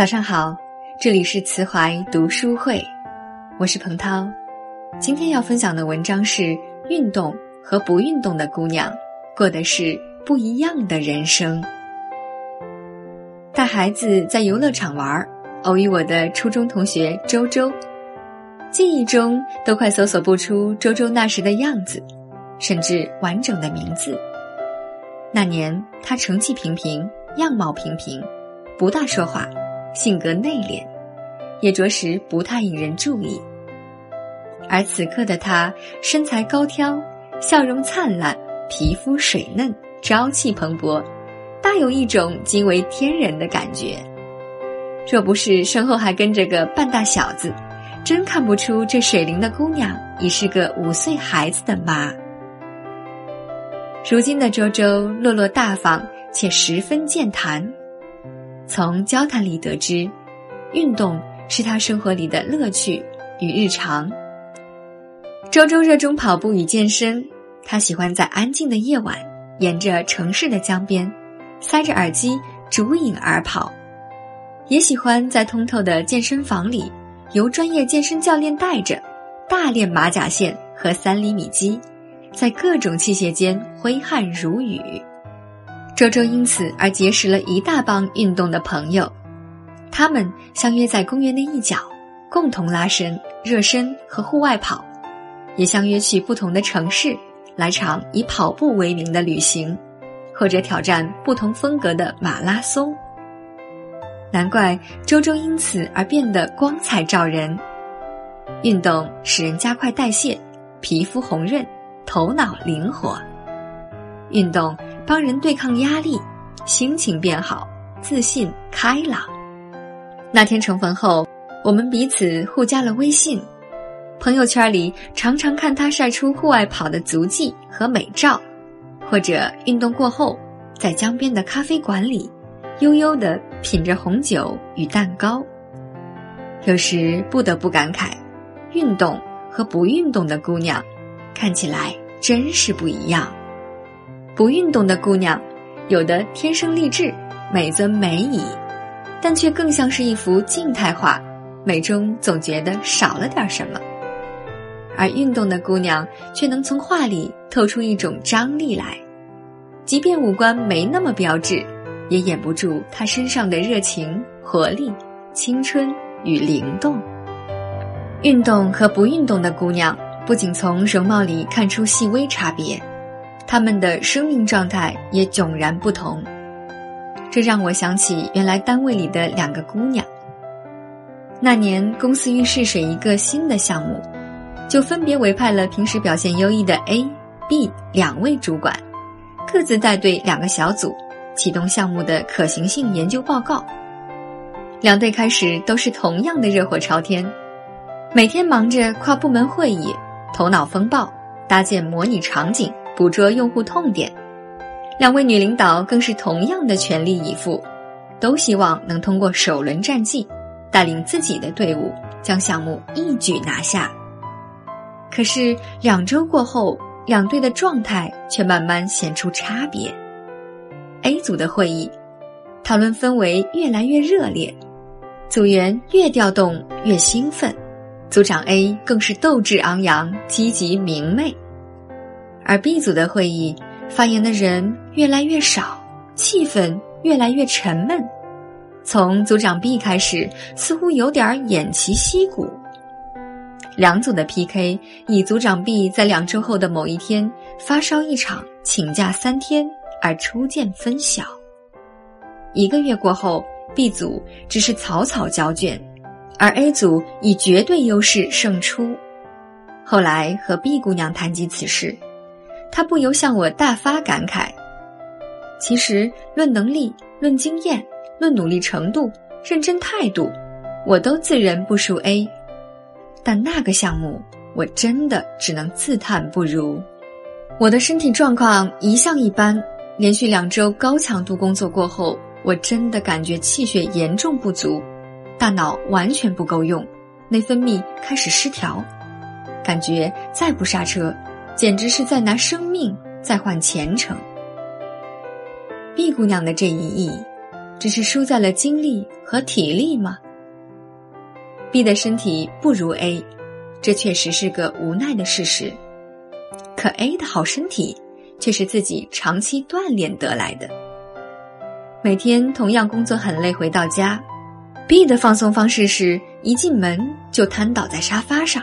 早上好，这里是慈怀读书会，我是彭涛。今天要分享的文章是：运动和不运动的姑娘过的是不一样的人生。带孩子在游乐场玩，偶遇我的初中同学周周，记忆中都快搜索不出周周那时的样子，甚至完整的名字。那年他成绩平平，样貌平平，不大说话。性格内敛，也着实不太引人注意。而此刻的他，身材高挑，笑容灿烂，皮肤水嫩，朝气蓬勃，大有一种惊为天人的感觉。若不是身后还跟着个半大小子，真看不出这水灵的姑娘已是个五岁孩子的妈。如今的周周落落大方，且十分健谈。从交谈里得知，运动是他生活里的乐趣与日常。周周热衷跑步与健身，他喜欢在安静的夜晚，沿着城市的江边，塞着耳机逐影而跑；也喜欢在通透的健身房里，由专业健身教练带着，大练马甲线和三厘米肌，在各种器械间挥汗如雨。周周因此而结识了一大帮运动的朋友，他们相约在公园的一角，共同拉伸、热身和户外跑，也相约去不同的城市，来场以跑步为名的旅行，或者挑战不同风格的马拉松。难怪周周因此而变得光彩照人。运动使人加快代谢，皮肤红润，头脑灵活。运动。帮人对抗压力，心情变好，自信开朗。那天重逢后，我们彼此互加了微信，朋友圈里常常看他晒出户外跑的足迹和美照，或者运动过后在江边的咖啡馆里悠悠的品着红酒与蛋糕。有时不得不感慨，运动和不运动的姑娘，看起来真是不一样。不运动的姑娘，有的天生丽质，美则美矣，但却更像是一幅静态画，美中总觉得少了点什么。而运动的姑娘，却能从画里透出一种张力来，即便五官没那么标致，也掩不住她身上的热情、活力、青春与灵动。运动和不运动的姑娘，不仅从容貌里看出细微差别。他们的生命状态也迥然不同，这让我想起原来单位里的两个姑娘。那年公司欲试水一个新的项目，就分别委派了平时表现优异的 A、B 两位主管，各自带队两个小组，启动项目的可行性研究报告。两队开始都是同样的热火朝天，每天忙着跨部门会议、头脑风暴、搭建模拟场景。捕捉用户痛点，两位女领导更是同样的全力以赴，都希望能通过首轮战绩，带领自己的队伍将项目一举拿下。可是两周过后，两队的状态却慢慢显出差别。A 组的会议，讨论氛围越来越热烈，组员越调动越兴奋，组长 A 更是斗志昂扬、积极明媚。而 B 组的会议，发言的人越来越少，气氛越来越沉闷。从组长 B 开始，似乎有点偃旗息鼓。两组的 PK 以组长 B 在两周后的某一天发烧一场，请假三天而初见分晓。一个月过后，B 组只是草草交卷，而 A 组以绝对优势胜出。后来和 B 姑娘谈及此事。他不由向我大发感慨。其实，论能力、论经验、论努力程度、认真态度，我都自认不输 A。但那个项目，我真的只能自叹不如。我的身体状况一向一般，连续两周高强度工作过后，我真的感觉气血严重不足，大脑完全不够用，内分泌开始失调，感觉再不刹车。简直是在拿生命在换前程。毕姑娘的这一役，只是输在了精力和体力吗？B 的身体不如 A，这确实是个无奈的事实。可 A 的好身体却是自己长期锻炼得来的。每天同样工作很累，回到家，B 的放松方式是一进门就瘫倒在沙发上，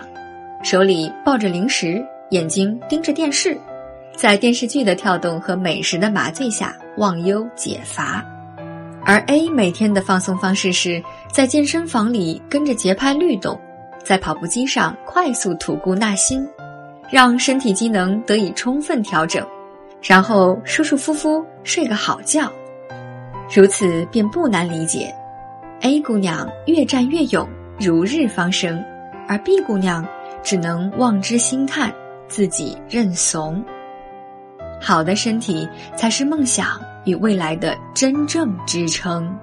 手里抱着零食，眼睛盯着电视，在电视剧的跳动和美食的麻醉下忘忧解乏。而 A 每天的放松方式是在健身房里跟着节拍律动，在跑步机上快速吐故纳新，让身体机能得以充分调整，然后舒舒服服睡个好觉。如此便不难理解，A 姑娘越战越勇，如日方升，而 B 姑娘只能望之兴叹，自己认怂。好的身体才是梦想。与未来的真正支撑。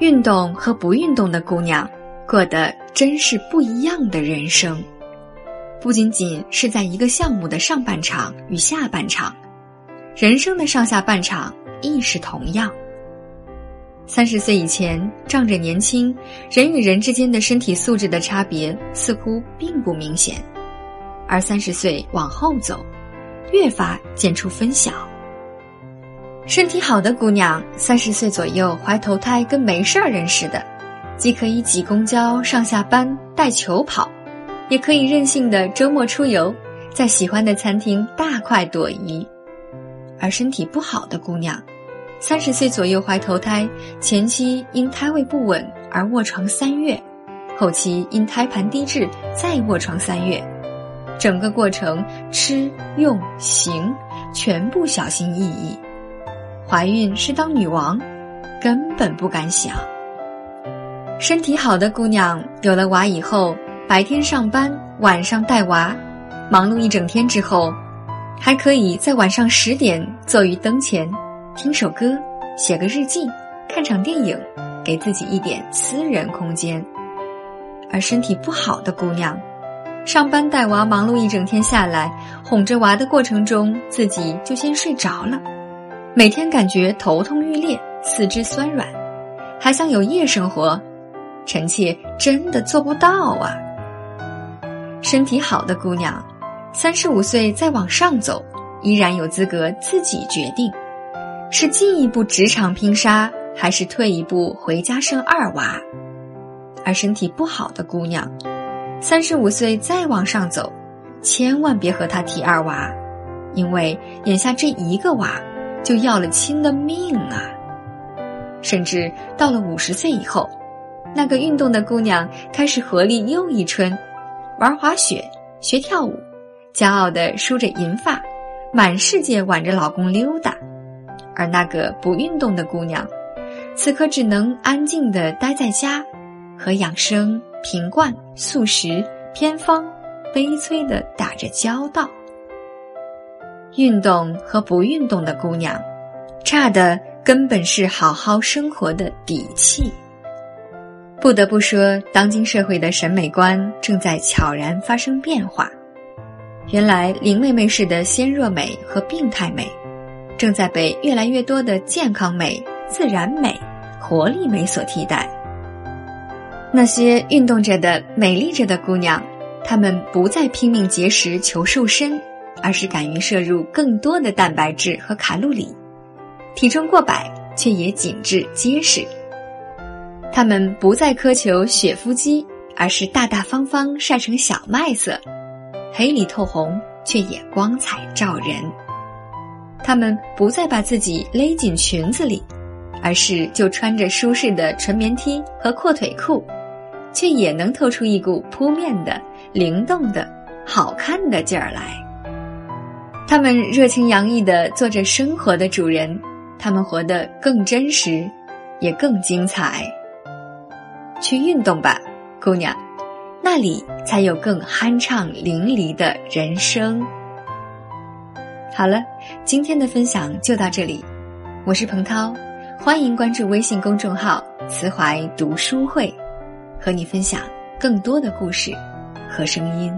运动和不运动的姑娘，过得真是不一样的人生。不仅仅是在一个项目的上半场与下半场，人生的上下半场亦是同样。三十岁以前仗着年轻，人与人之间的身体素质的差别似乎并不明显；而三十岁往后走，越发见出分晓。身体好的姑娘，三十岁左右怀头胎跟没事儿人似的，既可以挤公交上下班、带球跑，也可以任性的周末出游，在喜欢的餐厅大快朵颐；而身体不好的姑娘，三十岁左右怀头胎，前期因胎位不稳而卧床三月，后期因胎盘低置再卧床三月，整个过程吃用行全部小心翼翼。怀孕是当女王，根本不敢想。身体好的姑娘有了娃以后，白天上班，晚上带娃，忙碌一整天之后，还可以在晚上十点坐于灯前，听首歌，写个日记，看场电影，给自己一点私人空间。而身体不好的姑娘，上班带娃，忙碌一整天下来，哄着娃的过程中，自己就先睡着了。每天感觉头痛欲裂、四肢酸软，还想有夜生活，臣妾真的做不到啊！身体好的姑娘，三十五岁再往上走，依然有资格自己决定，是进一步职场拼杀，还是退一步回家生二娃。而身体不好的姑娘，三十五岁再往上走，千万别和他提二娃，因为眼下这一个娃。就要了亲的命啊！甚至到了五十岁以后，那个运动的姑娘开始活力又一春，玩滑雪、学跳舞，骄傲的梳着银发，满世界挽着老公溜达；而那个不运动的姑娘，此刻只能安静的待在家，和养生、瓶罐、素食、偏方，悲催的打着交道。运动和不运动的姑娘，差的根本是好好生活的底气。不得不说，当今社会的审美观正在悄然发生变化。原来林妹妹式的纤弱美和病态美，正在被越来越多的健康美、自然美、活力美所替代。那些运动着的、美丽着的姑娘，她们不再拼命节食求瘦身。而是敢于摄入更多的蛋白质和卡路里，体重过百却也紧致结实。他们不再苛求雪肤肌，而是大大方方晒成小麦色，黑里透红却也光彩照人。他们不再把自己勒进裙子里，而是就穿着舒适的纯棉 T 和阔腿裤，却也能透出一股扑面的、灵动的、好看的劲儿来。他们热情洋溢的做着生活的主人，他们活得更真实，也更精彩。去运动吧，姑娘，那里才有更酣畅淋漓的人生。好了，今天的分享就到这里，我是彭涛，欢迎关注微信公众号“慈怀读书会”，和你分享更多的故事和声音。